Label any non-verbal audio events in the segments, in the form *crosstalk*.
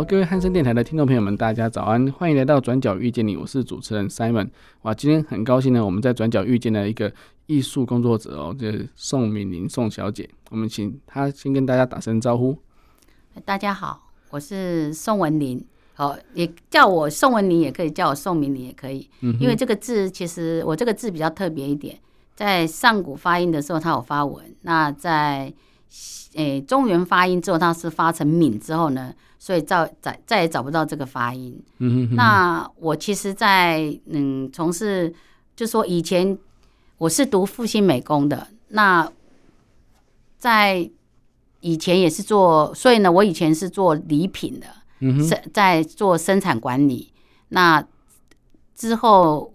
Hello，各位汉森电台的听众朋友们，大家早安，欢迎来到转角遇见你，我是主持人 Simon。哇，今天很高兴呢，我们在转角遇见了一个艺术工作者哦，就是宋敏玲宋小姐。我们请她先跟大家打声招呼。大家好，我是宋文玲，好，也叫我宋文玲，也可以叫我宋敏玲，也可以。嗯，因为这个字其实我这个字比较特别一点，在上古发音的时候它有发文，那在诶、欸、中原发音之后它是发成敏之后呢。所以再再再也找不到这个发音。嗯哼哼。那我其实在，在嗯从事，就说以前我是读复兴美工的。那在以前也是做，所以呢，我以前是做礼品的，在做生产管理。那之后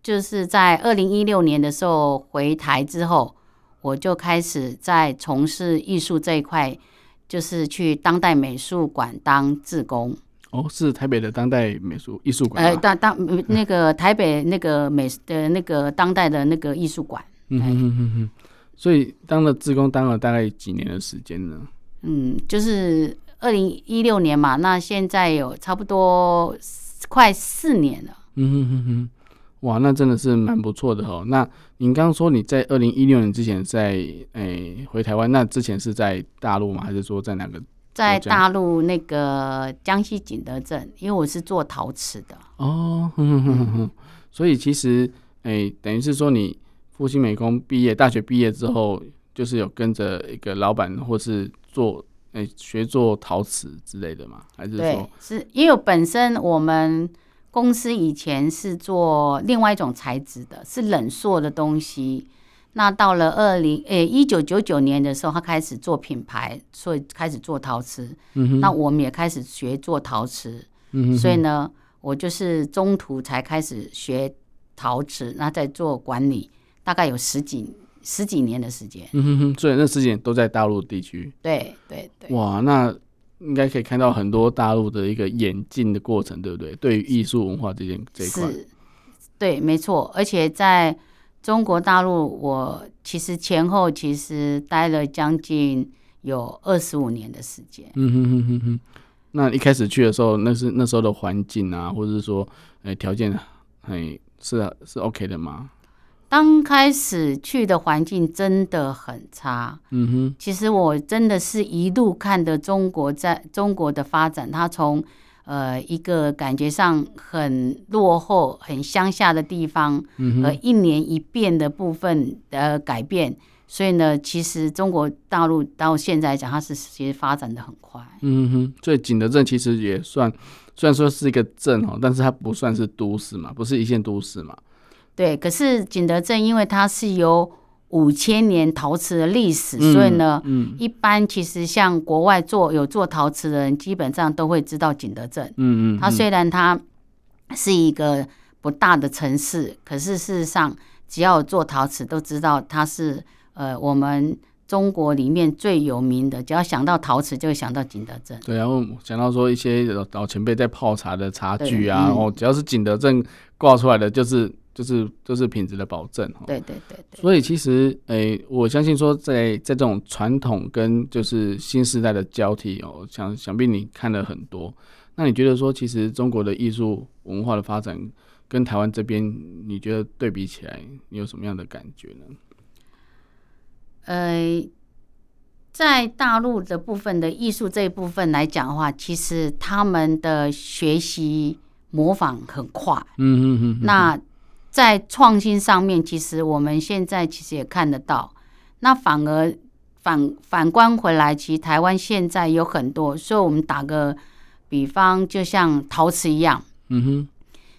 就是在二零一六年的时候回台之后，我就开始在从事艺术这一块。就是去当代美术馆当志工哦，是台北的当代美术艺术馆。呃，当当那个 *laughs* 台北那个美的那个当代的那个艺术馆。嗯哼哼哼哼。所以当了志工当了大概几年的时间呢？嗯，就是二零一六年嘛，那现在有差不多快四年了。嗯哼哼哼。哇，那真的是蛮不错的哦。那您刚刚说你在二零一六年之前在诶、欸、回台湾，那之前是在大陆吗？还是说在哪个？在大陆那个江西景德镇，因为我是做陶瓷的。哦，哼哼哼哼。所以其实诶、欸，等于是说你复兴美工毕业，大学毕业之后，就是有跟着一个老板，或是做诶、欸、学做陶瓷之类的吗？还是说？对，是因为本身我们。公司以前是做另外一种材质的，是冷塑的东西。那到了二零诶一九九九年的时候，他开始做品牌，所以开始做陶瓷。嗯哼。那我们也开始学做陶瓷。嗯哼。所以呢，我就是中途才开始学陶瓷，那在做管理，大概有十几十几年的时间。嗯哼哼。所以那十几年都在大陆地区。对对对。哇，那。应该可以看到很多大陆的一个演进的过程，对不对？对于艺术文化这件这一块，是，对，没错。而且在中国大陆，我其实前后其实待了将近有二十五年的时间。嗯哼哼哼哼。那一开始去的时候，那是那时候的环境啊，或者是说，哎，条件，哎，是啊是 OK 的吗？刚开始去的环境真的很差，嗯哼。其实我真的是一路看的中国在中国的发展，它从呃一个感觉上很落后、很乡下的地方，嗯哼，一年一变的部分的改变。所以呢，其实中国大陆到现在讲，它是其实发展的很快，嗯哼。所以景德镇其实也算，虽然说是一个镇哦，但是它不算是都市嘛，不是一线都市嘛。对，可是景德镇因为它是有五千年陶瓷的历史，嗯、所以呢，嗯、一般其实像国外做有做陶瓷的人，基本上都会知道景德镇。嗯嗯，它虽然它是一个不大的城市，可是事实上，只要做陶瓷，都知道它是呃我们中国里面最有名的。只要想到陶瓷，就会想到景德镇。对，然后想到说一些老前辈在泡茶的茶具啊，然后、嗯、只要是景德镇挂出来的，就是。就是就是品质的保证哈，对对对对。所以其实诶、欸，我相信说在在这种传统跟就是新时代的交替哦，想想必你看了很多，那你觉得说其实中国的艺术文化的发展跟台湾这边，你觉得对比起来，你有什么样的感觉呢？呃，在大陆的部分的艺术这一部分来讲的话，其实他们的学习模仿很快，嗯嗯嗯，那。在创新上面，其实我们现在其实也看得到。那反而反反观回来，其实台湾现在有很多，所以我们打个比方，就像陶瓷一样。嗯哼。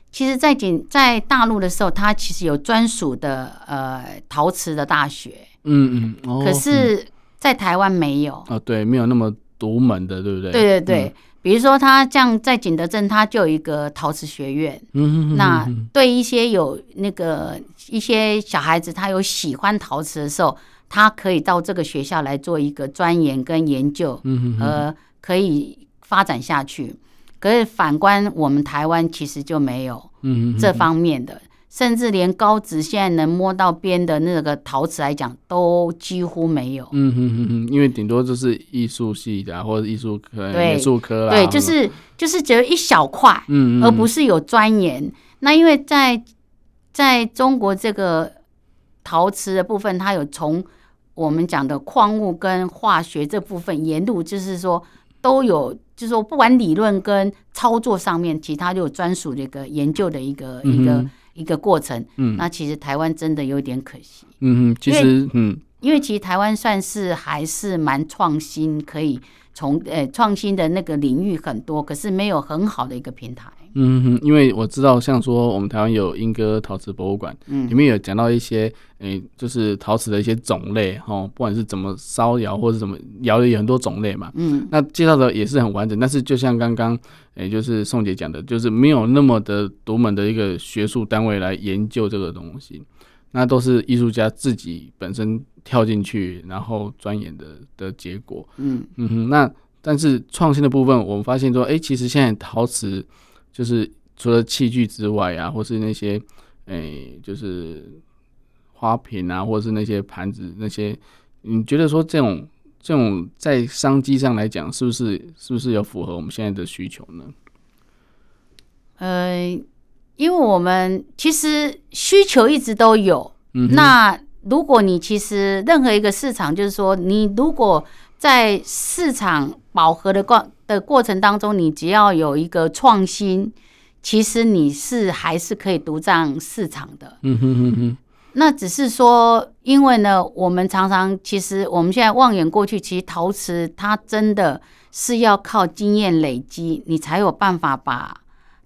其实，在景在大陆的时候，它其实有专属的呃陶瓷的大学。嗯嗯。哦。可是，在台湾没有。哦，对，没有那么独门的，对不对？对对对。比如说，他像在景德镇，他就有一个陶瓷学院。嗯哼，那对一些有那个一些小孩子，他有喜欢陶瓷的时候，他可以到这个学校来做一个钻研跟研究，嗯哼，呃，可以发展下去。可是反观我们台湾，其实就没有这方面的。甚至连高职现在能摸到边的那个陶瓷来讲，都几乎没有。嗯哼哼哼，因为顶多就是艺术系的、啊、或者艺术科、美术科啦。对，就是就是只有一小块，嗯，而不是有钻研。那因为在在中国这个陶瓷的部分，它有从我们讲的矿物跟化学这部分沿路，就是说都有，就是说不管理论跟操作上面，其他就有专属的一个研究的一个一个。一个过程，嗯，那其实台湾真的有点可惜，嗯嗯，其实，嗯，因为其实台湾算是还是蛮创新，可以从呃创新的那个领域很多，可是没有很好的一个平台。嗯哼，因为我知道，像说我们台湾有莺歌陶瓷博物馆，嗯，里面有讲到一些，诶、欸，就是陶瓷的一些种类，哈，不管是怎么烧窑或者怎么窑的有很多种类嘛，嗯，那介绍的也是很完整，但是就像刚刚，诶、欸，就是宋姐讲的，就是没有那么的独门的一个学术单位来研究这个东西，那都是艺术家自己本身跳进去然后钻研的的结果，嗯。嗯哼，那但是创新的部分，我们发现说，诶、欸，其实现在陶瓷。就是除了器具之外啊，或是那些，诶、欸，就是花瓶啊，或是那些盘子那些，你觉得说这种这种在商机上来讲，是不是是不是有符合我们现在的需求呢？呃，因为我们其实需求一直都有。嗯，那如果你其实任何一个市场，就是说你如果在市场饱和的过的过程当中，你只要有一个创新，其实你是还是可以独占市场的。嗯哼哼哼。那只是说，因为呢，我们常常其实我们现在望眼过去，其实陶瓷它真的是要靠经验累积，你才有办法把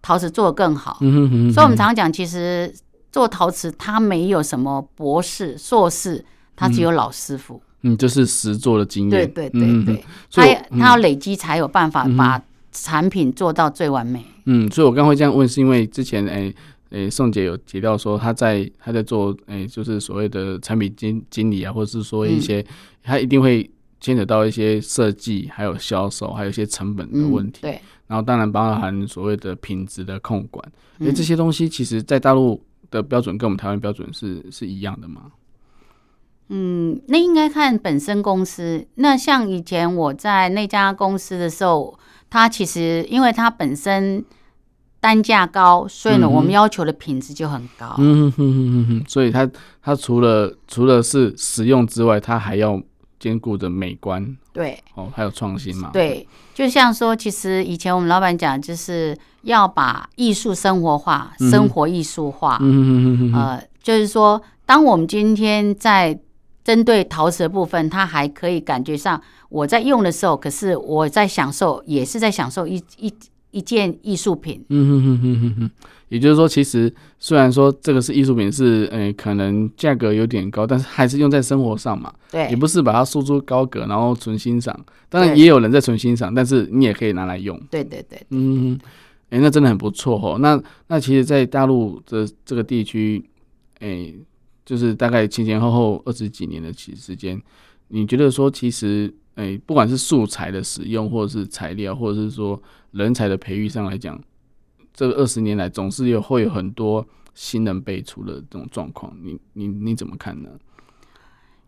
陶瓷做得更好。嗯哼哼哼。所以，我们常常讲，其实做陶瓷它没有什么博士、硕士，它只有老师傅。嗯，就是实做的经验。对对对对，他他要累积才有办法把产品做到最完美。嗯，所以我刚会这样问，是因为之前诶诶宋姐有提到说，她在她在做诶，就是所谓的产品经经理啊，或者是说一些，他一定会牵扯到一些设计，还有销售，还有一些成本的问题。对。然后当然包含所谓的品质的控管，因为这些东西其实在大陆的标准跟我们台湾标准是是一样的吗？嗯，那应该看本身公司。那像以前我在那家公司的时候，它其实因为它本身单价高，所以呢，我们要求的品质就很高。嗯哼哼哼哼，所以它它除了除了是实用之外，它还要兼顾着美观。对，哦，还有创新嘛。对，就像说，其实以前我们老板讲，就是要把艺术生活化，嗯、生活艺术化。嗯哼哼。呃，就是说，当我们今天在针对陶瓷的部分，它还可以感觉上我在用的时候，可是我在享受，也是在享受一一一件艺术品。嗯哼哼哼哼哼。也就是说，其实虽然说这个是艺术品，是嗯、呃，可能价格有点高，但是还是用在生活上嘛。对。也不是把它输出高阁，然后纯欣赏。当然也有人在纯欣赏，但是你也可以拿来用。对对对，对。嗯，哎、欸，那真的很不错哦。那那其实，在大陆的这个地区，哎、欸。就是大概前前后后二十几年的期时间，你觉得说其实，诶、不管是素材的使用，或者是材料，或者是说人才的培育上来讲，这二十年来总是有会有很多新人辈出的这种状况，你你你怎么看呢？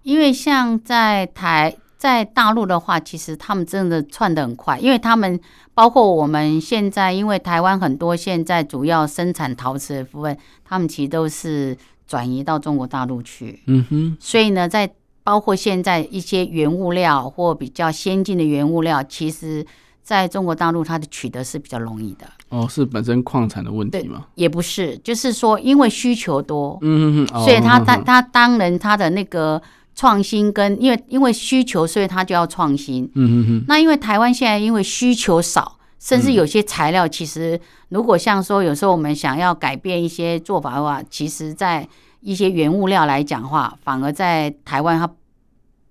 因为像在台在大陆的话，其实他们真的窜得很快，因为他们包括我们现在，因为台湾很多现在主要生产陶瓷的部分，他们其实都是。转移到中国大陆去，嗯哼，所以呢，在包括现在一些原物料或比较先进的原物料，其实在中国大陆它的取得是比较容易的。哦，是本身矿产的问题吗？也不是，就是说因为需求多，嗯哼，所以他当他当然他的那个创新跟因为因为需求，所以他就要创新，嗯哼哼。那因为台湾现在因为需求少。甚至有些材料，其实如果像说有时候我们想要改变一些做法的话，其实在一些原物料来讲的话，反而在台湾它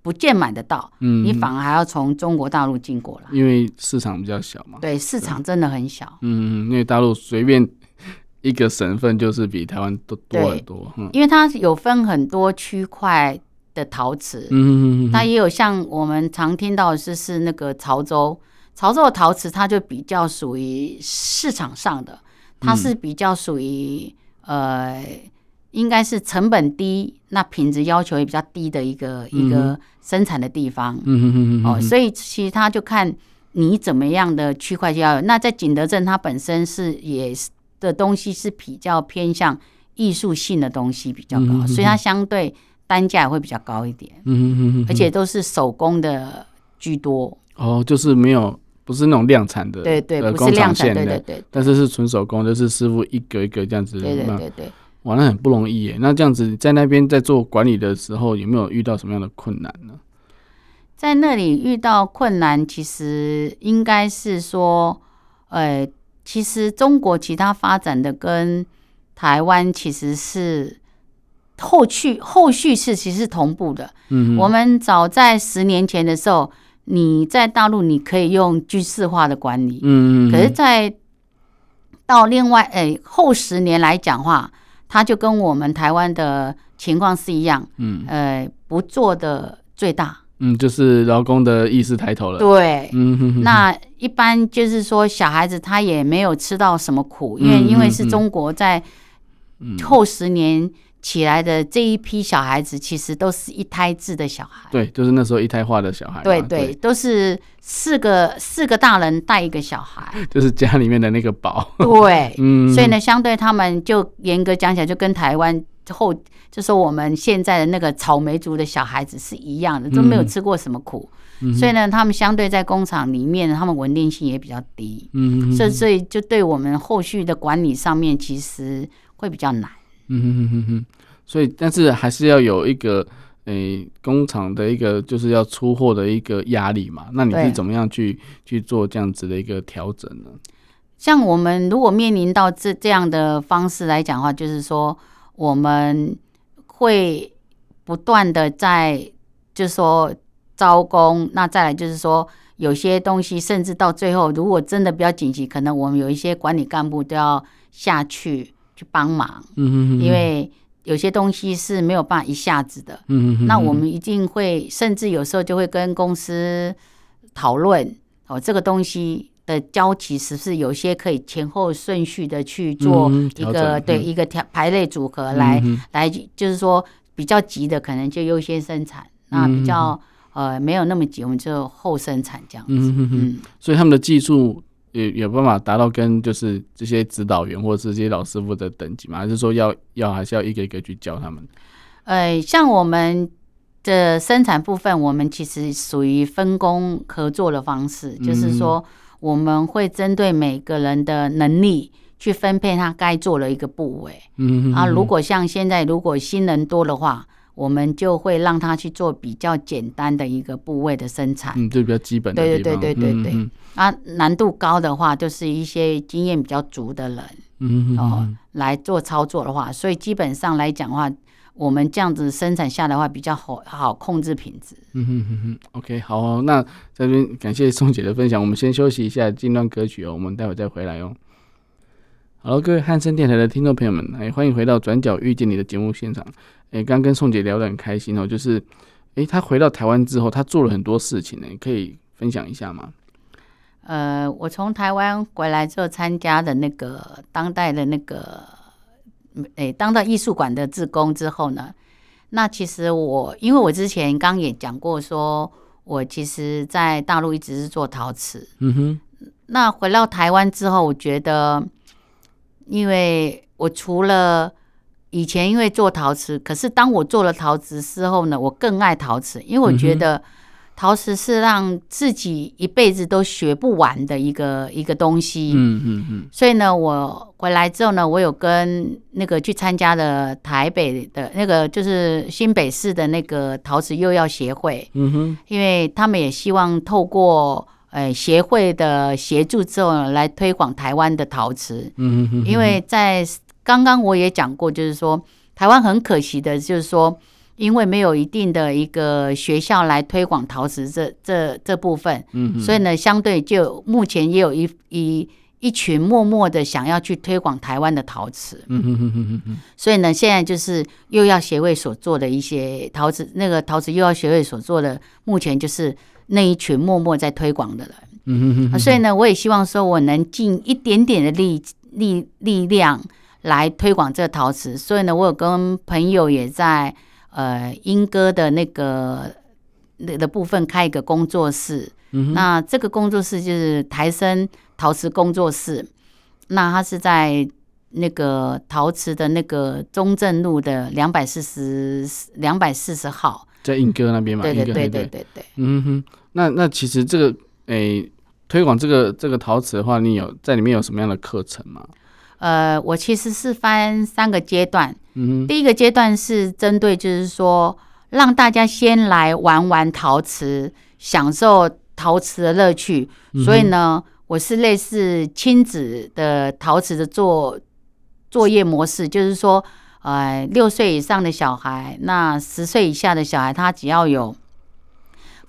不见买得到，嗯，你反而还要从中国大陆进过来，因为市场比较小嘛。对，市场真的很小。嗯，因为大陆随便一个省份就是比台湾多多很多。嗯，因为它有分很多区块的陶瓷，嗯，它也有像我们常听到的是是那个潮州，潮州的陶瓷它就比较属于市场上的，它是比较属于、嗯、呃。应该是成本低，那品质要求也比较低的一个、嗯、一个生产的地方。嗯哼哼哼哦，所以其实它就看你怎么样的区块就要有。那在景德镇，它本身是也是的东西是比较偏向艺术性的东西比较高，所以它相对单价也会比较高一点。嗯哼哼哼而且都是手工的居多。哦，就是没有不是那种量产的，对对，不是量产，对对对。但是是纯手工，就是师傅一个一个这样子。对对对对。哇，那很不容易耶。那这样子在那边在做管理的时候，有没有遇到什么样的困难呢？在那里遇到困难，其实应该是说，呃，其实中国其他发展的跟台湾其实是后续后续是其实是同步的。嗯，我们早在十年前的时候，你在大陆你可以用军事化的管理。嗯嗯，可是，在到另外哎后十年来讲话。他就跟我们台湾的情况是一样，嗯，呃，不做的最大，嗯，就是劳工的意识抬头了，对，嗯哼哼，那一般就是说小孩子他也没有吃到什么苦，因为因为是中国在后十年。起来的这一批小孩子，其实都是一胎制的小孩。对，就是那时候一胎化的小孩。对对，对都是四个四个大人带一个小孩，*laughs* 就是家里面的那个宝。对，*laughs* 嗯，所以呢，相对他们就严格讲起来，就跟台湾后，就是我们现在的那个草莓族的小孩子是一样的，都没有吃过什么苦，嗯、所以呢，他们相对在工厂里面，他们稳定性也比较低。嗯，所以所以就对我们后续的管理上面，其实会比较难。嗯哼哼哼哼，所以但是还是要有一个诶、工厂的一个就是要出货的一个压力嘛。那你是怎么样去去做这样子的一个调整呢？像我们如果面临到这这样的方式来讲的话，就是说我们会不断的在就是说招工，那再来就是说有些东西甚至到最后，如果真的比较紧急，可能我们有一些管理干部都要下去。去帮忙，因为有些东西是没有办法一下子的。那我们一定会，甚至有时候就会跟公司讨论哦，这个东西的交期是不是有些可以前后顺序的去做一个对一个条排列组合来来，就是说比较急的可能就优先生产，那比较呃没有那么急，我们就后生产这样子。嗯，所以他们的技术。有有办法达到跟就是这些指导员或者是这些老师傅的等级吗？还是说要要还是要一个一个去教他们？呃，像我们的生产部分，我们其实属于分工合作的方式，嗯、就是说我们会针对每个人的能力去分配他该做的一个部位。嗯啊，如果像现在如果新人多的话。我们就会让他去做比较简单的一个部位的生产，嗯，就比较基本的。对对对对对对。嗯、啊，难度高的话，就是一些经验比较足的人，嗯哼哼哦，来做操作的话，所以基本上来讲的话，我们这样子生产下的话比较好好控制品质。嗯哼哼哼，OK，好哦，那这边感谢宋姐的分享，我们先休息一下，进段歌曲哦，我们待会再回来哦。好了，各位汉声电台的听众朋友们，哎，欢迎回到《转角遇见你》的节目现场。哎，刚跟宋姐聊得很开心哦，就是，哎，她回到台湾之后，她做了很多事情呢，可以分享一下吗？呃，我从台湾回来之后，参加的那个当代的那个，哎，当代艺术馆的志工之后呢，那其实我，因为我之前刚也讲过，说我其实在大陆一直是做陶瓷，嗯哼，那回到台湾之后，我觉得，因为我除了以前因为做陶瓷，可是当我做了陶瓷之后呢，我更爱陶瓷，因为我觉得陶瓷是让自己一辈子都学不完的一个一个东西。嗯嗯嗯。所以呢，我回来之后呢，我有跟那个去参加了台北的那个就是新北市的那个陶瓷幼药协会。嗯哼。因为他们也希望透过呃协会的协助之后呢，来推广台湾的陶瓷。嗯哼。因为在刚刚我也讲过，就是说台湾很可惜的，就是说，因为没有一定的一个学校来推广陶瓷这这这部分，嗯，所以呢，相对就目前也有一一一群默默的想要去推广台湾的陶瓷，嗯嗯嗯嗯嗯，所以呢，现在就是幼药协会所做的一些陶瓷，那个陶瓷幼药协会所做的，目前就是那一群默默在推广的人，嗯嗯嗯，所以呢，我也希望说我能尽一点点的力力力量来推广这个陶瓷，所以呢，我有跟朋友也在。呃，英歌的那个那的部分开一个工作室，嗯，那这个工作室就是台生陶瓷工作室，那它是在那个陶瓷的那个中正路的两百四十两百四十号，在英歌那边嘛，对对对对对对，对，嗯哼，那那其实这个诶、欸、推广这个这个陶瓷的话，你有在里面有什么样的课程吗？呃，我其实是分三个阶段。嗯，第一个阶段是针对，就是说让大家先来玩玩陶瓷，享受陶瓷的乐趣。所以呢，我是类似亲子的陶瓷的作作业模式，就是说，呃，六岁以上的小孩，那十岁以下的小孩，他只要有。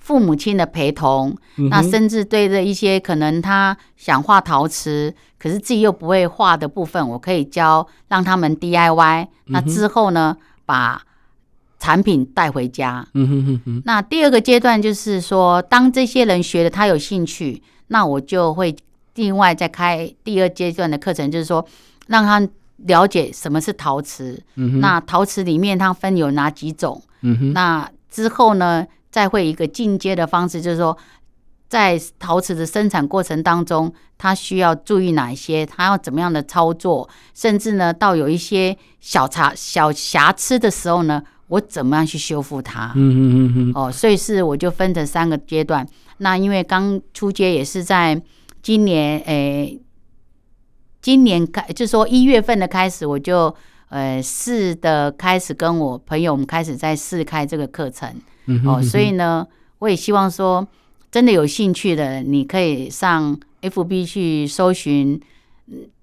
父母亲的陪同，那甚至对着一些可能他想画陶瓷，可是自己又不会画的部分，我可以教让他们 DIY。那之后呢，把产品带回家。那第二个阶段就是说，当这些人学的他有兴趣，那我就会另外再开第二阶段的课程，就是说让他了解什么是陶瓷。那陶瓷里面它分有哪几种？那之后呢？再会一个进阶的方式，就是说，在陶瓷的生产过程当中，它需要注意哪一些，它要怎么样的操作，甚至呢，到有一些小差小瑕疵的时候呢，我怎么样去修复它？嗯嗯嗯嗯。哦，所以是我就分成三个阶段。那因为刚出街也是在今年，诶、欸，今年开，就是说一月份的开始，我就呃试的开始跟我朋友，我们开始在试开这个课程。哦，所以呢，我也希望说，真的有兴趣的，你可以上 FB 去搜寻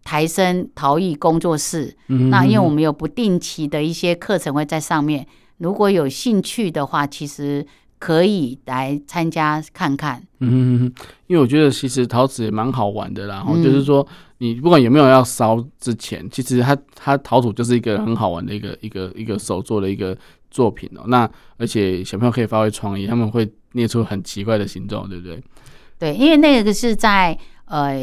台生陶艺工作室。那因为我们有不定期的一些课程会在上面，如果有兴趣的话，其实可以来参加看看。嗯，因为我觉得其实陶瓷也蛮好玩的啦，然后就是说，你不管有没有要烧之前，其实它它陶土就是一个很好玩的一个一个一个手做的一个。作品哦，那而且小朋友可以发挥创意，他们会捏出很奇怪的形状，对不对？对，因为那个是在呃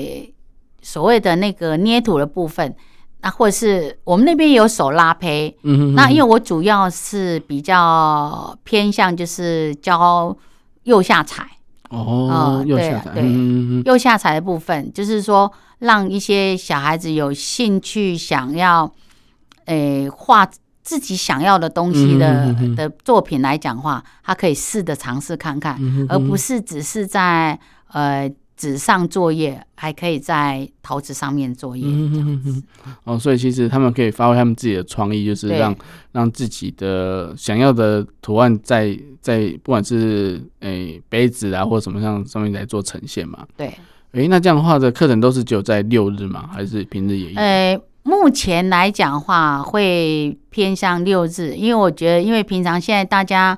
所谓的那个捏土的部分，那或者是我们那边有手拉胚，嗯哼哼，那因为我主要是比较偏向就是教右下彩哦，对，釉、嗯、下彩的部分就是说让一些小孩子有兴趣想要诶画。呃自己想要的东西的的作品来讲话，他可以试着尝试看看，而不是只是在呃纸上作业，还可以在陶瓷上面作业这样子。哦，所以其实他们可以发挥他们自己的创意，就是让让自己的想要的图案在在不管是诶、欸、杯子啊或什么上上面来做呈现嘛。对。诶、欸，那这样的话的课程都是只有在六日吗？还是平日也有？欸目前来讲的话，会偏向六日，因为我觉得，因为平常现在大家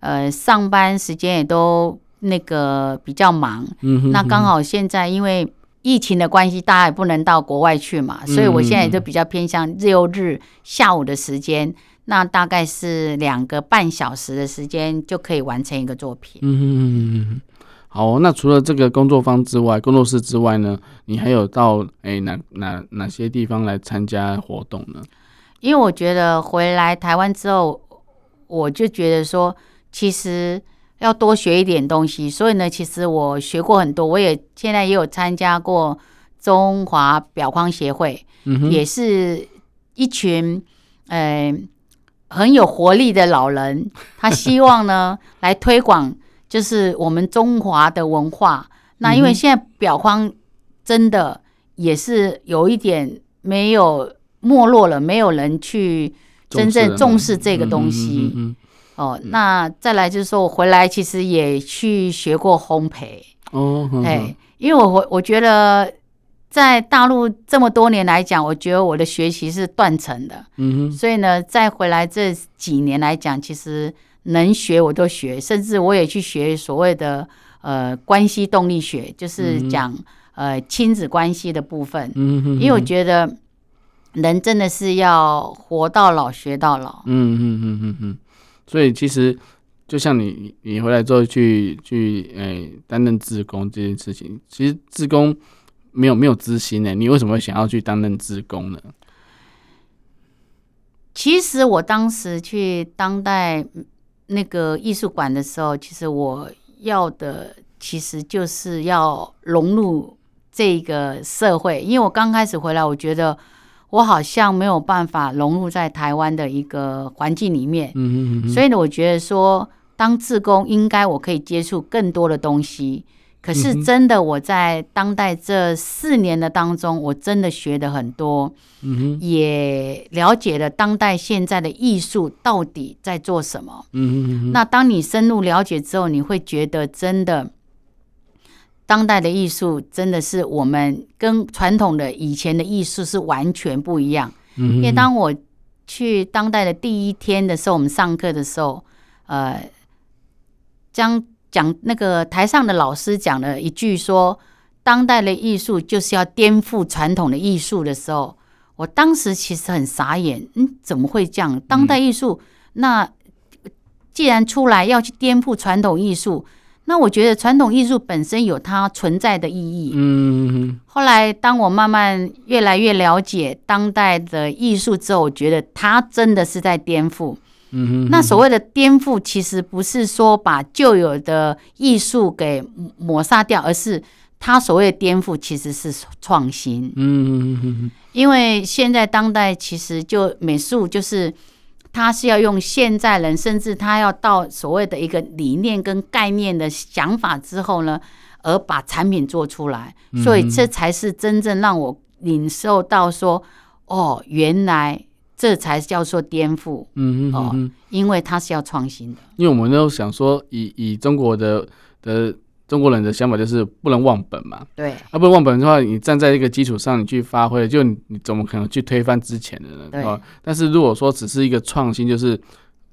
呃上班时间也都那个比较忙，嗯哼哼，那刚好现在因为疫情的关系，大家也不能到国外去嘛，所以我现在就比较偏向六日下午的时间，那大概是两个半小时的时间就可以完成一个作品。嗯哼哼哼。好，那除了这个工作坊之外，工作室之外呢，你还有到诶、欸、哪哪哪些地方来参加活动呢？因为我觉得回来台湾之后，我就觉得说，其实要多学一点东西。所以呢，其实我学过很多，我也现在也有参加过中华表框协会，嗯，也是一群呃很有活力的老人，他希望呢来推广。就是我们中华的文化，那因为现在表框真的也是有一点没有没落了，没有人去真正重视这个东西。哦，那再来就是说我回来其实也去学过烘焙。哦，哎，因为我我我觉得在大陆这么多年来讲，我觉得我的学习是断层的。嗯哼。所以呢，再回来这几年来讲，其实能学我都学，甚至我也去学所谓的呃关系动力学，就是讲、嗯、呃亲子关系的部分。嗯哼。因为我觉得人真的是要活到老学到老。嗯嗯嗯嗯嗯。所以其实。就像你，你回来之后去去诶担任志工这件事情，其实志工没有没有资薪呢。你为什么会想要去担任志工呢？其实我当时去当代那个艺术馆的时候，其实我要的其实就是要融入这个社会，因为我刚开始回来，我觉得我好像没有办法融入在台湾的一个环境里面。嗯嗯嗯。所以呢，我觉得说。当志工，应该我可以接触更多的东西。可是真的，我在当代这四年的当中，我真的学的很多，也了解了当代现在的艺术到底在做什么。那当你深入了解之后，你会觉得真的，当代的艺术真的是我们跟传统的以前的艺术是完全不一样。嗯，因为当我去当代的第一天的时候，我们上课的时候，呃。将讲那个台上的老师讲了一句说：“当代的艺术就是要颠覆传统的艺术”的时候，我当时其实很傻眼，嗯，怎么会这样？当代艺术那既然出来要去颠覆传统艺术，那我觉得传统艺术本身有它存在的意义。嗯。后来当我慢慢越来越了解当代的艺术之后，我觉得它真的是在颠覆。嗯，那所谓的颠覆，其实不是说把旧有的艺术给抹杀掉，而是他所谓的颠覆其实是创新。嗯，因为现在当代其实就美术，就是他是要用现在人，甚至他要到所谓的一个理念跟概念的想法之后呢，而把产品做出来。所以这才是真正让我领受到说，哦，原来。这才叫做颠覆，嗯哼，嗯哼，因为它是要创新的。因为我们都想说以，以以中国的的中国人的想法，就是不能忘本嘛。对，啊，不能忘本的话，你站在一个基础上，你去发挥，就你怎么可能去推翻之前的呢？对。但是如果说只是一个创新，就是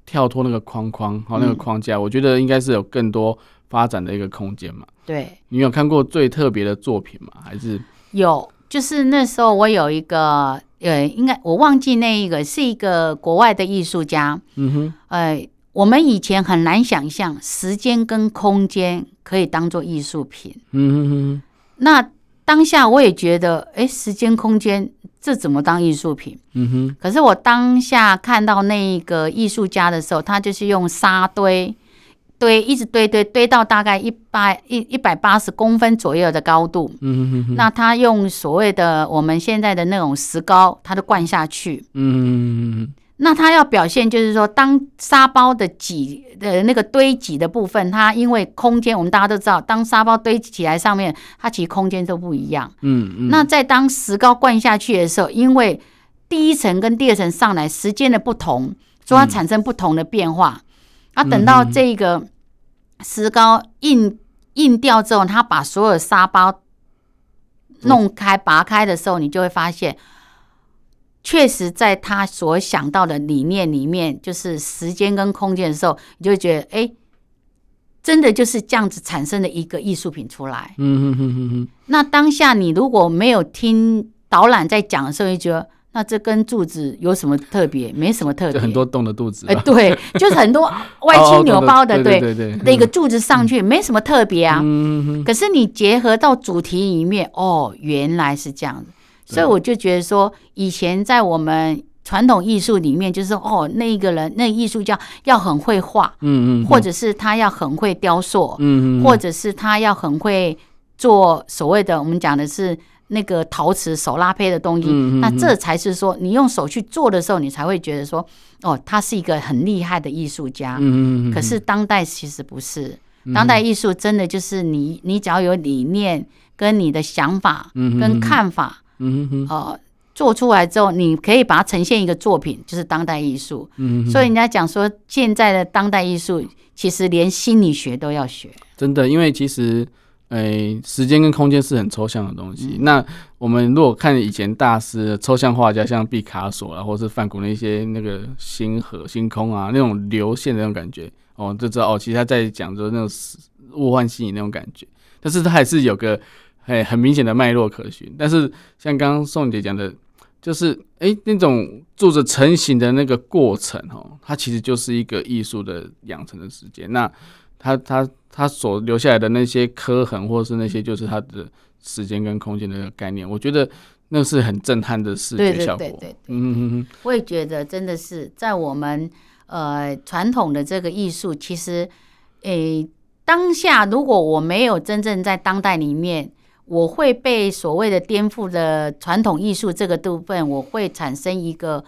跳脱那个框框和那个框架，嗯，我觉得应该是有更多发展的一个空间嘛。对。你有看过最特别的作品吗？还是有？就是那时候我有一个。呃，应该我忘记那一个是一个国外的艺术家。嗯哼。呃，我们以前很难想象时间跟空间可以当做艺术品。嗯哼哼。那当下我也觉得，哎，时间空间这怎么当艺术品？嗯哼。可是我当下看到那一个艺术家的时候，他就是用沙堆。堆一直堆堆堆到大概一百一一百八十公分左右的高度，嗯哼哼，那他用所谓的我们现在的那种石膏，他都灌下去，嗯哼，那他要表现就是说，当沙包的挤的那个堆积的部分，它因为空间，我们大家都知道，当沙包堆起来上面，它其实空间都不一样，嗯。嗯，那在当石膏灌下去的时候，因为第一层跟第二层上来时间的不同，所以它产生不同的变化。啊，等到这个石膏印印掉之后，他把所有沙包弄开、拔开的时候，你就会发现，确实在他所想到的理念里面，就是时间跟空间的时候，你就会觉得，哎，真的就是这样子产生的一个艺术品出来。嗯哼哼哼哼。那当下你如果没有听导览在讲的时候，就觉得。那这根柱子有什么特别？没什么特别，很多洞的肚子。哎，对，就是很多 *laughs* 歪七扭八的，对对对，那个柱子上去没什么特别啊。嗯。可是你结合到主题里面，哦，原来是这样子，所以我就觉得说，以前在我们传统艺术里面，就是哦，那个人，那艺术家要很会画，嗯嗯，或者是他要很会雕塑，嗯嗯，或者是他要很会做所谓的我们讲的是。那个陶瓷手拉胚的东西，嗯，那这才是说你用手去做的时候，你才会觉得说，哦，他是一个很厉害的艺术家。嗯，可是当代其实不是，当代艺术真的就是你，你只要有理念跟你的想法跟看法，嗯哦，做出来之后，你可以把它呈现一个作品，就是当代艺术。嗯，所以人家讲说，现在的当代艺术其实连心理学都要学。真的，因为其实。诶，时间跟空间是很抽象的东西。嗯、那我们如果看以前大师抽象画家，像毕卡索啊，或是梵谷那些那个星河、星空啊，那种流线的那种感觉，哦，就知道哦，其实他在讲着那种物换星移那种感觉。但是他还是有个哎很明显的脉络可循。但是像刚刚宋姐讲的，就是诶那种做着成型的那个过程哦，它其实就是一个艺术的养成的时间。那他他。他所留下来的那些刻痕，或者是那些，就是他的时间跟空间的概念，我觉得那是很震撼的视觉效果。对对对对，嗯嗯嗯，我也觉得真的是在我们呃传统的这个艺术，其实诶当下如果我没有真正在当代里面，我会被所谓的颠覆的传统艺术这个部分，我会产生一个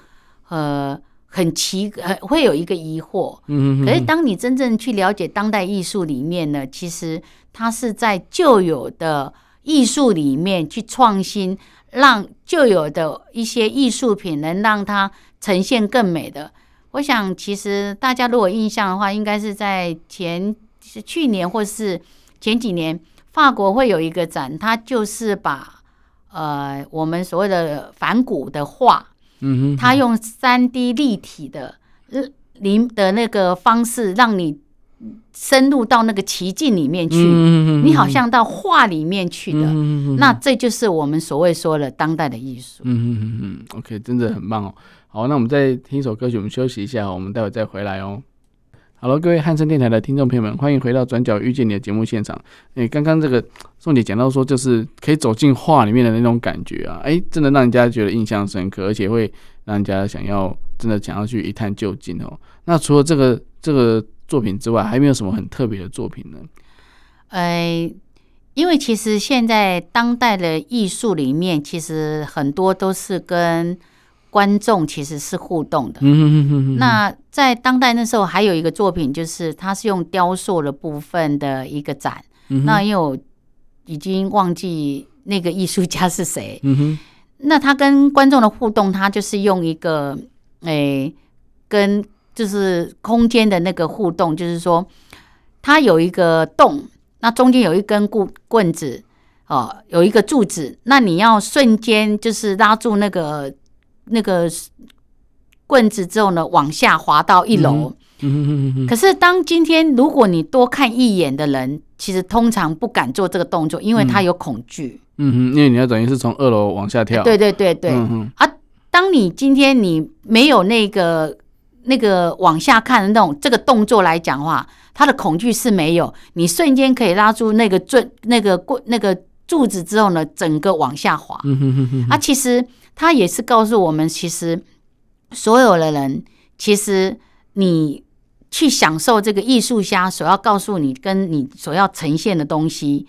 呃。很奇，呃，会有一个疑惑。嗯，可是当你真正去了解当代艺术里面呢，其实它是在旧有的艺术里面去创新，让旧有的一些艺术品能让它呈现更美的。我想，其实大家如果印象的话，应该是在前是去年或是前几年，法国会有一个展，它就是把呃我们所谓的反古的画。嗯哼，他用三 D 立体的临的那个方式，让你深入到那个奇境里面去，你好像到画里面去的。那这就是我们所谓说的当代的艺术。嗯嗯嗯 OK，真的很棒哦。好，那我们再听一首歌曲，我们休息一下，我们待会再回来哦。好了，各位汉声电台的听众朋友们，欢迎回到《转角遇见你》的节目现场。诶，刚刚这个宋姐讲到说，就是可以走进画里面的那种感觉啊，诶，真的让人家觉得印象深刻，而且会让人家想要真的想要去一探究竟哦。那除了这个这个作品之外，还有没有什么很特别的作品呢？诶，因为其实现在当代的艺术里面，其实很多都是跟观众其实是互动的。那在当代那时候，还有一个作品，就是它是用雕塑的部分的一个展。那因为我已经忘记那个艺术家是谁。那他跟观众的互动，他就是用一个诶，跟就是空间的那个互动，就是说，它有一个洞，那中间有一根棍棍子，哦，有一个柱子，那你要瞬间就是拉住那个。那个棍子之后呢，往下滑到一楼。嗯、可是当今天如果你多看一眼的人，其实通常不敢做这个动作，因为他有恐惧。嗯哼，因为你要等于是从二楼往下跳。对对对对。嗯、啊，当你今天你没有那个那个往下看的那种这个动作来讲话，他的恐惧是没有。你瞬间可以拉住那个柱那个棍那个柱子之后呢，整个往下滑。嗯哼哼哼。啊，其实。他也是告诉我们，其实所有的人，其实你去享受这个艺术家所要告诉你，跟你所要呈现的东西。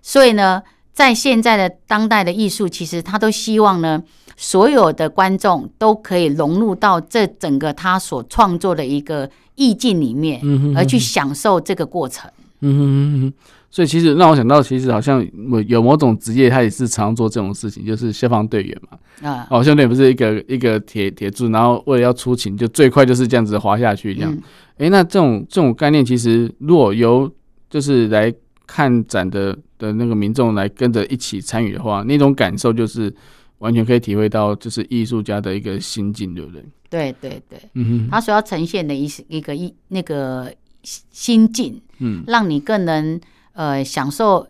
所以呢，在现在的当代的艺术，其实他都希望呢，所有的观众都可以融入到这整个他所创作的一个意境里面，而去享受这个过程。嗯哼哼哼。所以其实让我想到，其实好像有某种职业，他也是常做这种事情，就是消防队员嘛。啊，哦，消防队员不是一个一个铁铁柱，然后为了要出勤，就最快就是这样子滑下去这样。哎，那这种这种概念，其实如果由就是来看展的的那个民众来跟着一起参与的话，那种感受就是完全可以体会到，就是艺术家的一个心境，对不对？对对对，嗯哼，他所要呈现的一一个一那个心境，嗯，让你更能。呃，享受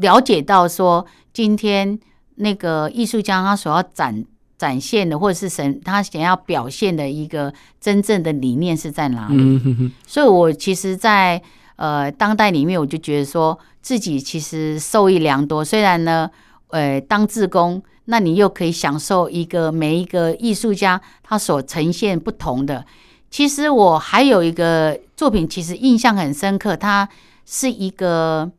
了解到说，今天那个艺术家他所要展展现的，或者是神他想要表现的一个真正的理念是在哪里？嗯、哼哼，所以，我其实在，在呃当代里面，我就觉得说自己其实受益良多。虽然呢，呃，当志工，那你又可以享受一个每一个艺术家他所呈现不同的。其实我还有一个作品，其实印象很深刻，他。是一个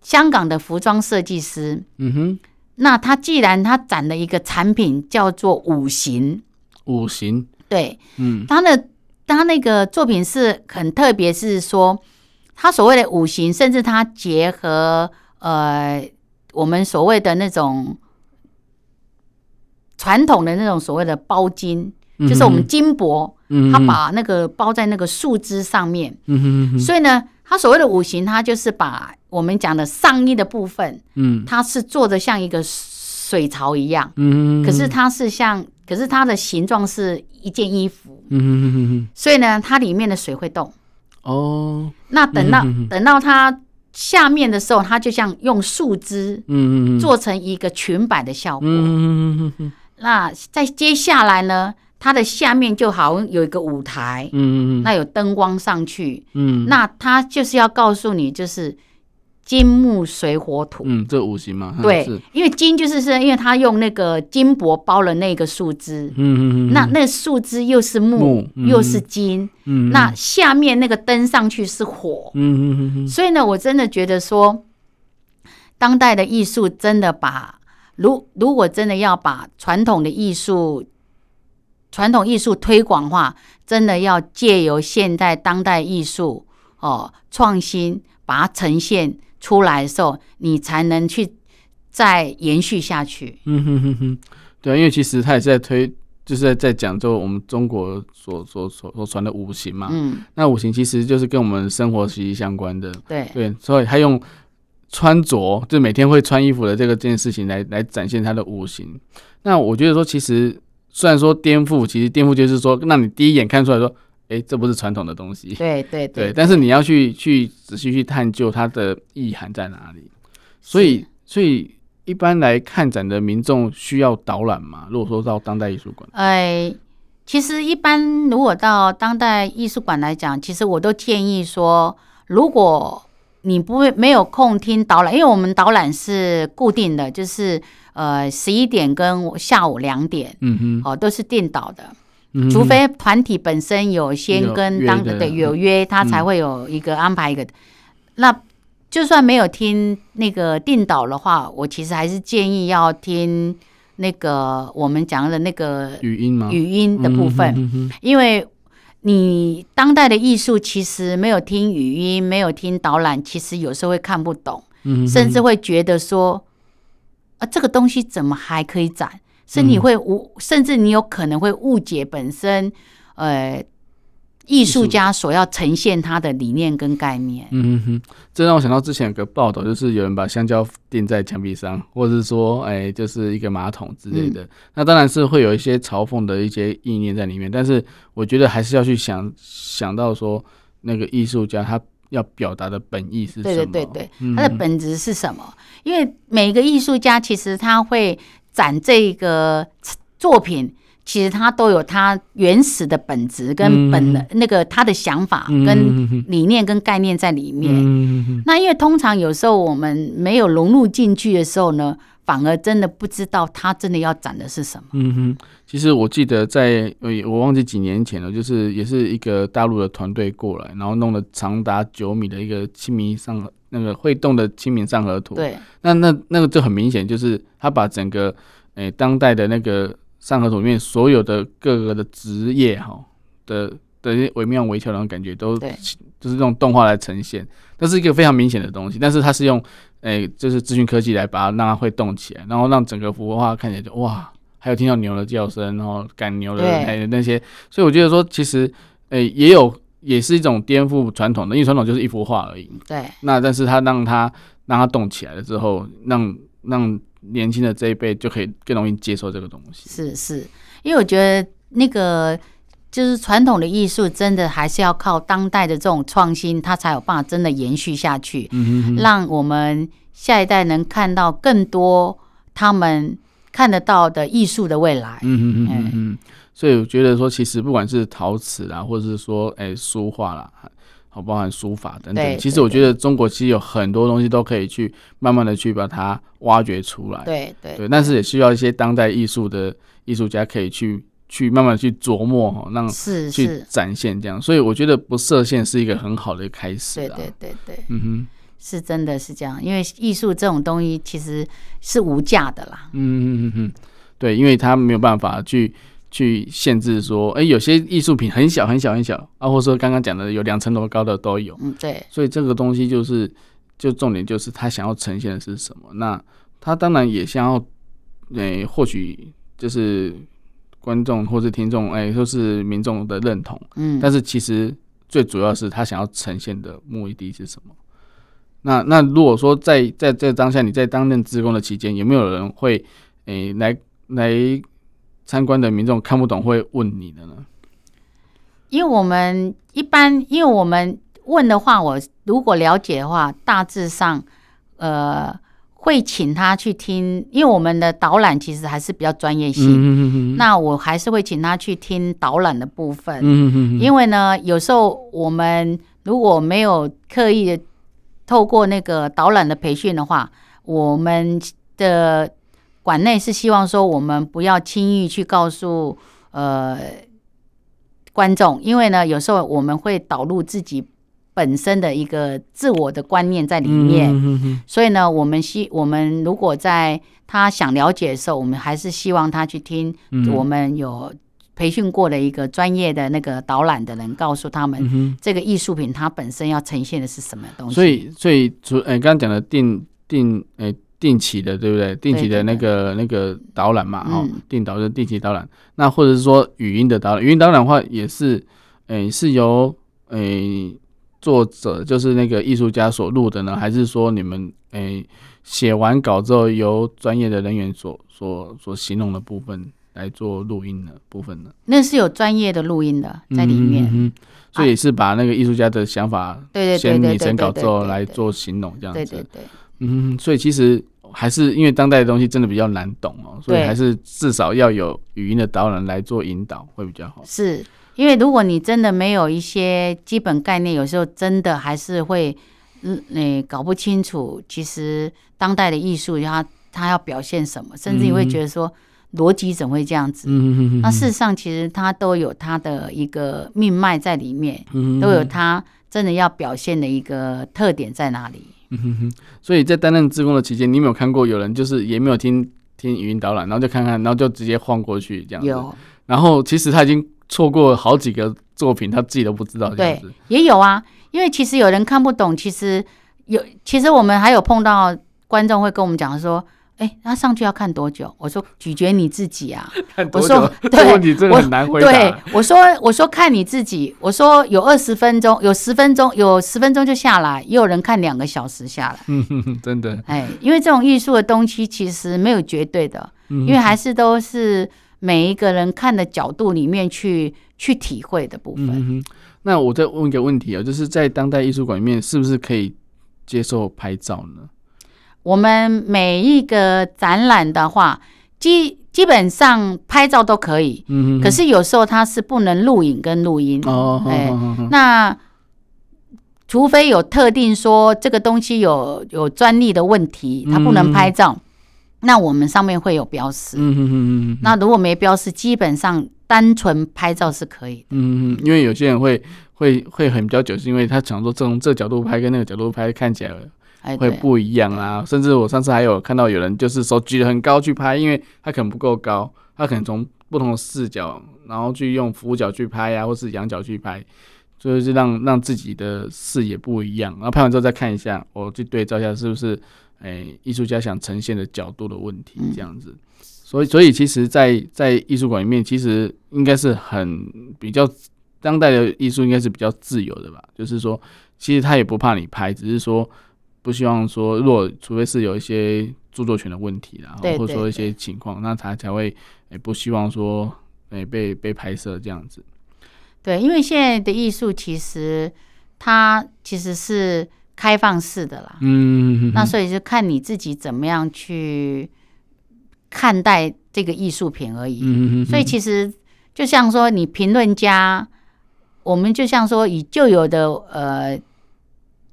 香港的服装设计师，嗯哼，那他既然他展了一个产品叫做五行，五行，对，嗯，他的他那个作品是很特别，是说他所谓的五行，甚至他结合呃我们所谓的那种传统的那种所谓的包金，就是我们金箔，嗯，他把那个包在那个树枝上面，嗯哼，嗯哼，所以呢。它所谓的五行，它就是把我们讲的上衣的部分，嗯，它是做的像一个水槽一样，嗯，可是它是像，可是它的形状是一件衣服，嗯所以呢，它里面的水会动。哦，那等到、嗯、等到它下面的时候，它就像用树枝，嗯嗯，做成一个裙摆的效果。嗯。那在接下来呢，它的下面就好像有一个舞台，嗯嗯嗯，那有灯光上去，嗯，那它就是要告诉你，就是。金木水火土，嗯，这五行嘛，对，因为金就是是因为它用那个金箔包了那个树枝，嗯嗯嗯，那那树枝又是木，木又是金，嗯，那下面那个灯上去是火，嗯嗯嗯，所以呢，我真的觉得说，当代的艺术真的把，如如果真的要把传统的艺术，传统艺术推广化，真的要借由现代当代艺术哦创新，把它呈现。出来的时候，你才能去再延续下去。嗯哼哼哼，对，因为其实他也是在推，就是在在讲，就我们中国所所所所传的五行嘛。嗯，那五行其实就是跟我们生活息息相关的。对对，所以他用穿着，就每天会穿衣服的这个这件事情来来展现他的五行。那我觉得说，其实虽然说颠覆，其实颠覆就是说，让你第一眼看出来说。哎，这不是传统的东西。对对对，对，但是你要去去仔细去探究它的意涵在哪里。所以，所以一般来看展的民众需要导览吗？如果说到当代艺术馆，哎，其实一般如果到当代艺术馆来讲，其实我都建议说，如果你不会没有空听导览，因为我们导览是固定的，就是呃十一点跟下午两点，嗯哼，哦都是定导的。除非团体本身有先跟当的有约，他才会有一个安排一个。那就算没有听那个定导的话，我其实还是建议要听那个我们讲的那个语音吗？语音的部分，因为你当代的艺术其实没有听语音，没有听导览，其实有时候会看不懂，甚至会觉得说啊，这个东西怎么还可以展？甚至你会误，甚至你有可能会误解本身，呃，艺术家所要呈现他的理念跟概念。嗯哼，这让我想到之前有个报道，就是有人把香蕉钉在墙壁上，或者是说，哎，就是一个马桶之类的。嗯、那当然是会有一些嘲讽的一些意念在里面，但是我觉得还是要去想想到说，那个艺术家他要表达的本意是什么？对对对对，他的本质是什么？嗯、因为每个艺术家其实他会。展这个作品，其实它都有它原始的本质跟本的那个他的想法跟理念跟概念在里面。那因为通常有时候我们没有融入进去的时候呢，反而真的不知道他真的要展的是什么。嗯哼，其实我记得在我忘记几年前了，就是也是一个大陆的团队过来，然后弄了长达九米的一个清明上河。那个会动的清明上河图，对，那那那个就很明显，就是他把整个诶、欸、当代的那个上河图里面所有的各个的职业哈的的一些惟妙惟肖那种感觉都，都就是这种动画来呈现，那是一个非常明显的东西。但是它是用诶、欸、就是资讯科技来把它让它会动起来，然后让整个幅画看起来就哇，还有听到牛的叫声，然后赶牛的还有那些，所以我觉得说其实诶、欸、也有。也是一种颠覆传统的，因为传统就是一幅画而已。对。那但是它让它让它动起来了之后，让让年轻的这一辈就可以更容易接受这个东西。是是，因为我觉得那个就是传统的艺术，真的还是要靠当代的这种创新，它才有办法真的延续下去。嗯哼哼。让我们下一代能看到更多他们看得到的艺术的未来。嗯嗯嗯嗯。所以我觉得说，其实不管是陶瓷啦，或者是说，哎、欸，书画啦，好，包含书法等等，其实我觉得中国其实有很多东西都可以去慢慢的去把它挖掘出来。对对，对。但是也需要一些当代艺术的艺术家可以去去慢慢的去琢磨哈，让是去展现这样。所以我觉得不设限是一个很好的开始。对对对对，嗯哼，是真的是这样，因为艺术这种东西其实是无价的啦。嗯嗯嗯，对，因为他没有办法去。去限制说，哎、欸，有些艺术品很小很小很小啊，或者说刚刚讲的有两层楼高的都有。嗯，对。所以这个东西就是，就重点就是他想要呈现的是什么。那他当然也想要，诶，获取就是观众或是听众，哎，或是民众的认同。嗯。但是其实最主要是他想要呈现的目的是什么？那那如果说在在在当下你在担任职工的期间，有没有人会诶、欸、来来参观的民众看不懂会问你的呢？因为我们一般，因为我们问的话，我如果了解的话，大致上呃会请他去听，因为我们的导览其实还是比较专业性，那我还是会请他去听导览的部分，因为呢，有时候我们如果没有刻意的。透过那个导览的培训的话，我们的馆内是希望说，我们不要轻易去告诉呃观众，因为呢，有时候我们会导入自己本身的一个自我的观念在里面，嗯、哼哼所以呢，我们希我们如果在他想了解的时候，我们还是希望他去听我们有。培训过的一个专业的那个导览的人，告诉他们这个艺术品它本身要呈现的是什么东西。所以，所以，除诶刚刚讲的定定诶定期的，对不对？定期的那个那个导览嘛，哦，定导的定期导览。那或者是说语音的导览，语音导览的话也是诶是由诶作者就是那个艺术家所录的呢，还是说你们诶写完稿之后由专业的人员所所所形容的部分？来做录音的部分呢？那是有专业的录音的在里面，嗯嗯、所以是把那个艺术家的想法，对对先拟成稿之后来做形容，这样子。对对对，嗯，所以其实还是因为当代的东西真的比较难懂哦，所以还是至少要有语音的导览来做引导会比较好。是因为如果你真的没有一些基本概念，有时候真的还是会嗯，你搞不清楚，其实当代的艺术它它要表现什么，甚至你会觉得说。嗯逻辑怎么会这样子？那事实上，其实它都有它的一个命脉在里面，都有它真的要表现的一个特点在哪里。嗯哼哼。所以在担任志工的期间，你有没有看过有人就是也没有听听语音导览，然后就看看，然后就直接晃过去这样子？有。然后其实他已经错过好几个作品，他自己都不知道这样子。对，也有啊。因为其实有人看不懂，其实有，其实我们还有碰到观众会跟我们讲说。哎、欸，他上去要看多久？我说咀嚼你自己啊！*laughs* *laughs* 我说对，这问题真的很难回答。对，我说我说看你自己。我说有二十分钟，有十分钟，有十分钟就下来，也有人看两个小时下来。嗯哼哼，真的。哎，因为这种艺术的东西其实没有绝对的，因为还是都是每一个人看的角度里面去去体会的部分。嗯、那我再问一个问题啊，就是在当代艺术馆里面，是不是可以接受拍照呢？我们每一个展览的话，基基本上拍照都可以，嗯哼，可是有时候它是不能录影跟录音哦。哎，那除非有特定说这个东西有有专利的问题，它不能拍照，那我们上面会有标识。嗯哼哼。那如果没标识，基本上单纯拍照是可以的。嗯，因为有些人会会会很比较久，是因为他想说从这角度拍跟那个角度拍看起来。会不一样啊，甚至我上次还有看到有人就是手举得很高去拍，因为他可能不够高，他可能从不同的视角，然后去用俯角去拍呀、啊，或是仰角去拍，就让让自己的视野不一样。然后拍完之后再看一下，我去对照一下是不是哎艺术家想呈现的角度的问题这样子。所以所以其实在，在在艺术馆里面，其实应该是很比较当代的艺术应该是比较自由的吧，就是说其实他也不怕你拍，只是说。不希望说，如果除非是有一些著作权的问题，然后或者说一些情况，那他才会诶、欸、不希望说诶、欸、被被拍摄这样子。对，因为现在的艺术其实它其实是开放式的啦，嗯那所以就看你自己怎么样去看待这个艺术品而已。嗯哼哼，所以其实就像说你评论家，我们就像说以旧有的呃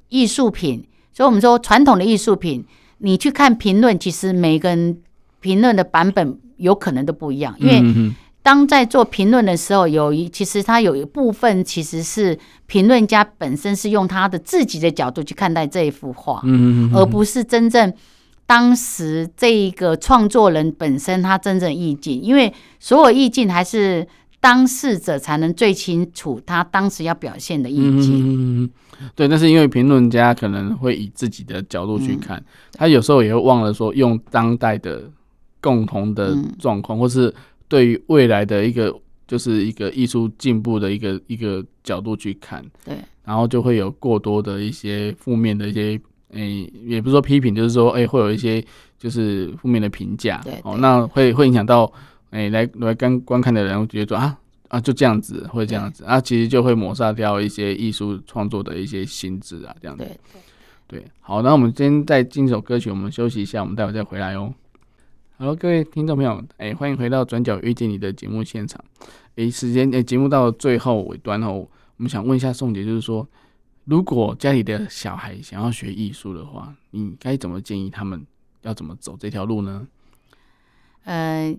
艺术品。所以，我们说传统的艺术品，你去看评论，其实每个人评论的版本有可能都不一样。因为当在做评论的时候，有一其实它有一部分其实是评论家本身是用他的自己的角度去看待这一幅画，而不是真正当时这一个创作人本身他真正意境。因为所有意境还是当事者才能最清楚他当时要表现的意境。对，但是因为评论家可能会以自己的角度去看，嗯、他有时候也会忘了说用当代的共同的状况，嗯、或是对于未来的一个就是一个艺术进步的一个一个角度去看，对，然后就会有过多的一些负面的一些，诶、欸，也不是说批评，就是说，诶、欸，会有一些就是负面的评价，哦，那会会影响到，诶、欸，来来观观看的人，会觉得说啊啊，就这样子，会这样子，啊，其实就会抹杀掉一些艺术创作的一些心智啊，这样子，对，对，好，那我们今天再进一首歌曲，我们休息一下，我们待会再回来哦。好，各位听众朋友，哎，欢迎回到《转角遇见你》的节目现场。哎，时间哎，节目到了最后尾端后，我们想问一下宋姐，就是说，如果家里的小孩想要学艺术的话，你该怎么建议他们要怎么走这条路呢？呃，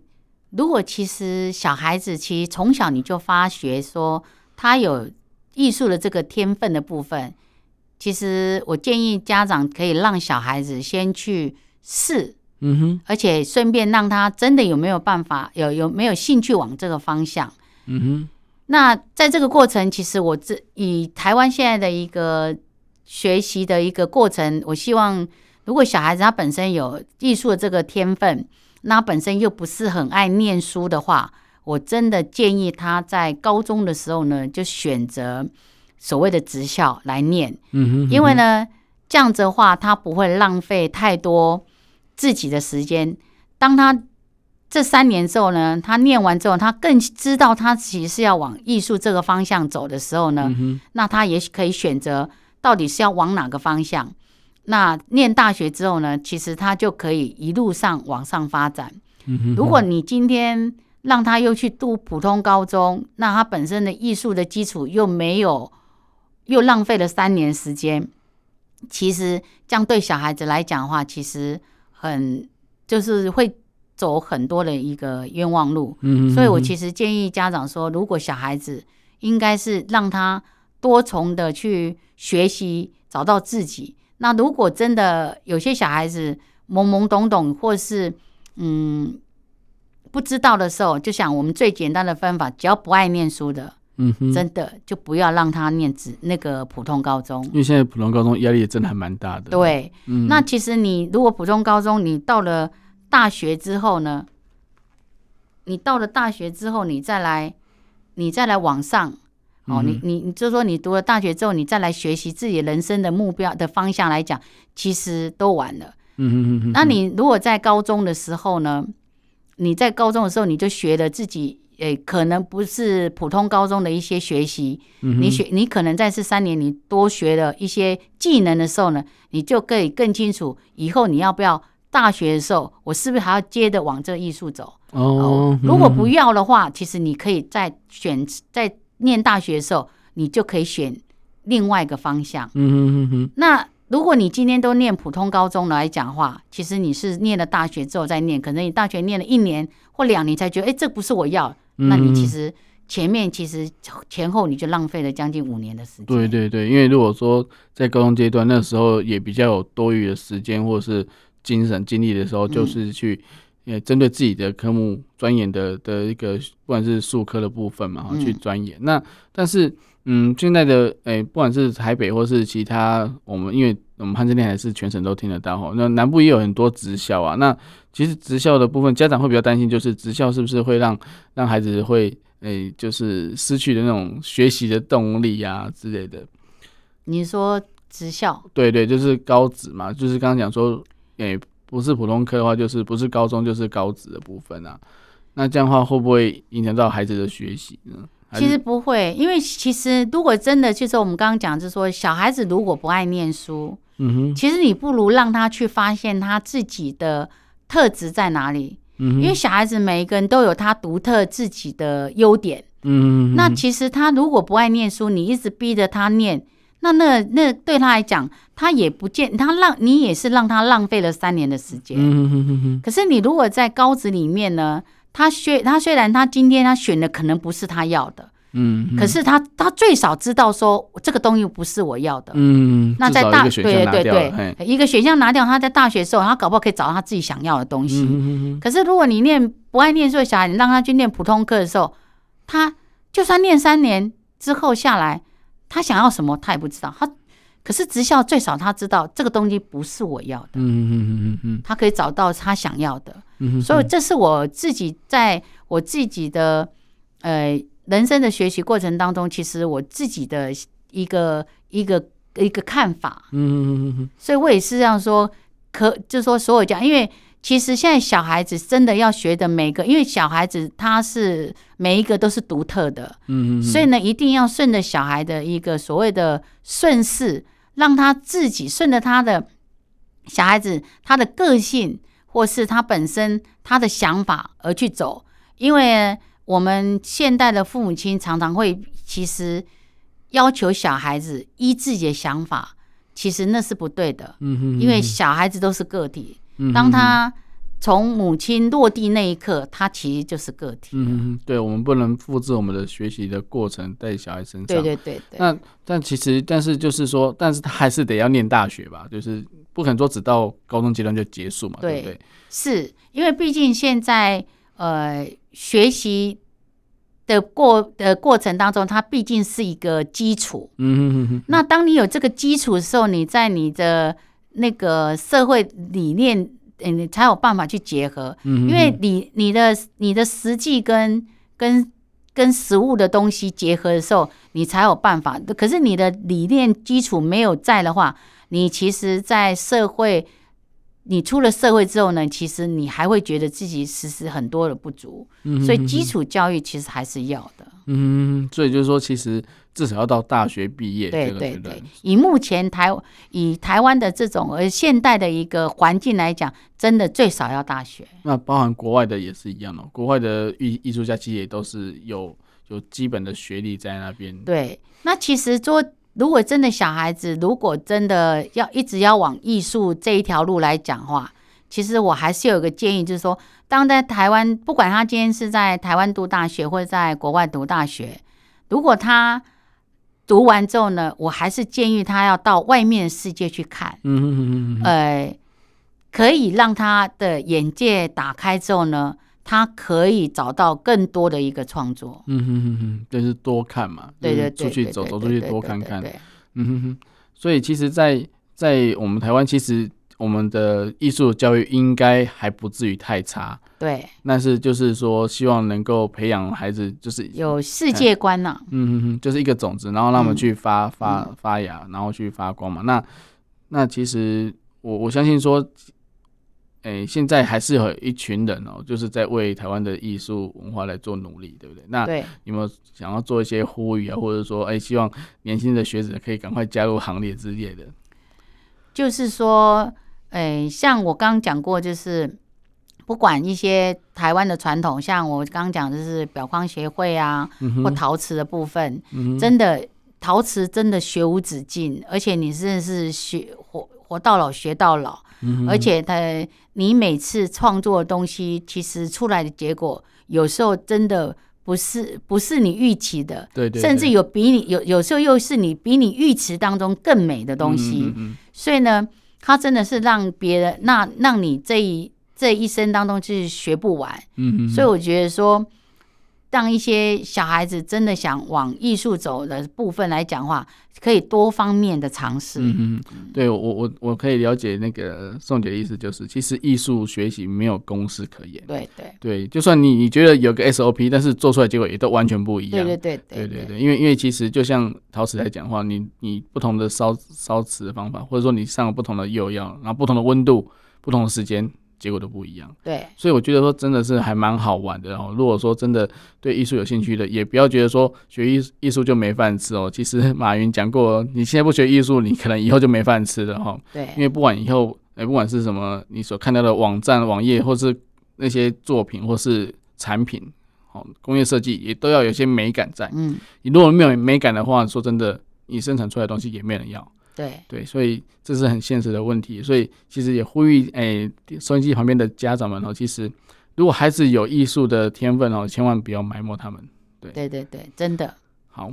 如果其实小孩子其实从小你就发觉说他有艺术的这个天分的部分，其实我建议家长可以让小孩子先去试。嗯哼，而且顺便让他真的有没有办法，有有没有兴趣往这个方向？嗯哼，那在这个过程，其实我这以台湾现在的一个学习的一个过程，我希望如果小孩子他本身有艺术的这个天分，那本身又不是很爱念书的话，我真的建议他在高中的时候呢，就选择所谓的职校来念。嗯哼，因为呢，这样子的话，他不会浪费太多。自己的时间，当他这三年之后呢，他念完之后，他更知道他其实是要往艺术这个方向走的时候呢，嗯、那他也许可以选择到底是要往哪个方向。那念大学之后呢，其实他就可以一路上往上发展。嗯、如果你今天让他又去读普通高中，那他本身的艺术的基础又没有，又浪费了三年时间。其实这样对小孩子来讲的话，其实。很就是会走很多的一个冤枉路，嗯，所以我其实建议家长说，如果小孩子应该是让他多重的去学习，找到自己。那如果真的有些小孩子懵懵懂懂，或是嗯不知道的时候，就想我们最简单的方法，只要不爱念书的。嗯哼，真的就不要让他念只那个普通高中，因为现在普通高中压力也真的还蛮大的。对，嗯，那其实你如果普通高中，你到了大学之后呢，你到了大学之后，你再来，你再来往上，哦，你你你就说你读了大学之后，你再来学习自己人生的目标的方向来讲，其实都晚了。嗯哼哼哼。那你如果在高中的时候呢，你在高中的时候你就学了自己。诶，可能不是普通高中的一些学习，嗯、你学你可能在这三年你多学了一些技能的时候呢，你就可以更清楚以后你要不要大学的时候，我是不是还要接着往这个艺术走？哦，哦，如果不要的话，其实你可以再选在念大学的时候，你就可以选另外一个方向。嗯哼哼哼。那如果你今天都念普通高中来讲的话，其实你是念了大学之后再念，可能你大学念了一年或两年才觉得，哎，这不是我要。那你其实前面其实前后你就浪费了将近五年的时间。对对对，因为如果说在高中阶段那时候也比较有多余的时间或者是精神精力的时候，就是去呃针对自己的科目钻研的的一个不管是术科的部分嘛，去钻研。那但是嗯，现在的诶不管是台北或是其他我们，因为我们汉正电台是全省都听得到哈，那南部也有很多职校啊，那。其实职校的部分，家长会比较担心，就是职校是不是会让让孩子会诶、欸，就是失去的那种学习的动力啊之类的。你说职校？对对，就是高职嘛，就是刚刚讲说，诶、欸，不是普通科的话，就是不是高中就是高职的部分啊。那这样的话，会不会影响到孩子的学习呢？其实不会，因为其实如果真的就是我们刚刚讲，就是说小孩子如果不爱念书，嗯哼，其实你不如让他去发现他自己的。特质在哪里？嗯，因为小孩子每一个人都有他独特自己的优点。嗯，那其实他如果不爱念书，你一直逼着他念，那那那对他来讲，他也不见他让你也是让他浪费了三年的时间。嗯，可是你如果在高职里面呢，他虽他虽然他今天他选的可能不是他要的。嗯，可是他他最少知道说这个东西不是我要的。嗯，那在大对对对对，一个选项拿掉，他在大学的时候，他搞不好可以找到他自己想要的东西。嗯，可是如果你念不爱念书的小孩，你让他去念普通课的时候，他就算念三年之后下来，他想要什么他也不知道。他可是职校最少他知道这个东西不是我要的。嗯嗯嗯嗯嗯，他可以找到他想要的。嗯，所以这是我自己在我自己的。呃，人生的学习过程当中，其实我自己的一个一个一个看法，嗯嗯嗯嗯，所以我也是这样说，可就是说所有家，因为其实现在小孩子真的要学的每个，因为小孩子他是每一个都是独特的，嗯嗯，所以呢，一定要顺着小孩的一个所谓的顺势，让他自己顺着他的小孩子他的个性，或是他本身他的想法而去走，因为。我们现代的父母亲常常会，其实要求小孩子依自己的想法，其实那是不对的。嗯哼，因为小孩子都是个体，当他从母亲落地那一刻，他其实就是个体。嗯，对，我们不能复制我们的学习的过程在小孩身上。对对对对。那但其实，但是就是说，但是他还是得要念大学吧？就是不可能说只到高中阶段就结束嘛？对，对不对？是因为毕竟现在呃。学习的过的过程当中，它毕竟是一个基础。嗯哼哼哼。那当你有这个基础的时候，你在你的那个社会理念，你才有办法去结合。因为你你的你的实际跟跟跟实物的东西结合的时候，你才有办法。可是你的理念基础没有在的话，你其实，在社会。你出了社会之后呢，其实你还会觉得自己其实很多的不足，嗯、所以基础教育其实还是要的。嗯，所以就是说，其实至少要到大学毕业。对对对，以目前台以台湾的这种呃现代的一个环境来讲，真的最少要大学。那包含国外的也是一样哦，国外的艺艺术家其实也都是有有基本的学历在那边。对，那其实做。如果真的小孩子，如果真的要一直要往艺术这一条路来讲话，其实我还是有个建议，就是说，当在台湾，不管他今天是在台湾读大学或者在国外读大学，如果他读完之后呢，我还是建议他要到外面的世界去看，嗯嗯嗯嗯，呃，可以让他的眼界打开之后呢。他可以找到更多的一个创作，嗯哼哼哼，就是多看嘛，对对对，出去走走出去多看看，对，嗯哼哼。所以其实在，在在我们台湾，其实我们的艺术教育应该还不至于太差，对。但是就是说，希望能够培养孩子，就是有世界观呢、啊，嗯哼哼，就是一个种子，然后让我们去发、嗯、发发芽，然后去发光嘛。那那其实我我相信说。哎、欸，现在还是有一群人哦，就是在为台湾的艺术文化来做努力，对不对？那对有没有想要做一些呼吁啊，或者说，哎、欸，希望年轻的学子可以赶快加入行列之类的？就是说，哎、欸，像我刚刚讲过，就是不管一些台湾的传统，像我刚刚讲的是表框协会啊，嗯、或陶瓷的部分，嗯、真的陶瓷真的学无止境，而且你真的是学活活到老学到老。而且他，你每次创作的东西，其实出来的结果，有时候真的不是不是你预期的，对对，甚至有比你有有时候又是你比你预期当中更美的东西。所以呢，他真的是让别人那让你这一这一生当中就是学不完。嗯，所以我觉得说。让一些小孩子真的想往艺术走的部分来讲话，可以多方面的尝试。嗯嗯，对我我我可以了解那个宋姐的意思，就是其实艺术学习没有公式可言。对对对，就算你你觉得有个 SOP，但是做出来结果也都完全不一样。对对对对对对，因为因为其实就像陶瓷来讲的话，你你不同的烧烧瓷的方法，或者说你上了不同的釉药，然后不同的温度、不同的时间。结果都不一样，对，所以我觉得说真的是还蛮好玩的哦。如果说真的对艺术有兴趣的，也不要觉得说学艺艺术就没饭吃哦。其实马云讲过，你现在不学艺术，你可能以后就没饭吃了哈。对，因为不管以后，哎，不管是什么，你所看到的网站、网页，或是那些作品，或是产品，哦，工业设计也都要有些美感在。嗯，你如果没有美感的话，说真的，你生产出来的东西也没人要。对对，所以这是很现实的问题，所以其实也呼吁哎，收音机旁边的家长们哦，其实如果孩子有艺术的天分哦，千万不要埋没他们。对对对对，真的好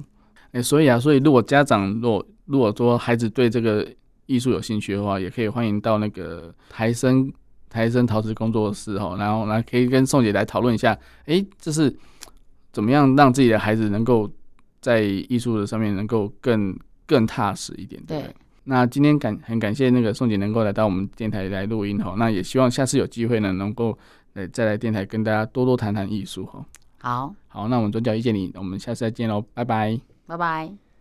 哎，所以啊，所以如果家长如果如果说孩子对这个艺术有兴趣的话，也可以欢迎到那个台生台生陶瓷工作室哦，然后来可以跟宋姐来讨论一下，哎，这是怎么样让自己的孩子能够在艺术的上面能够更。更踏实一点，对，对。那今天感很感谢那个宋姐能够来到我们电台来录音哈，那也希望下次有机会呢，能够呃再来电台跟大家多多谈谈艺术哈。好，好，那我们转角遇见你，我们下次再见喽，拜拜，拜拜。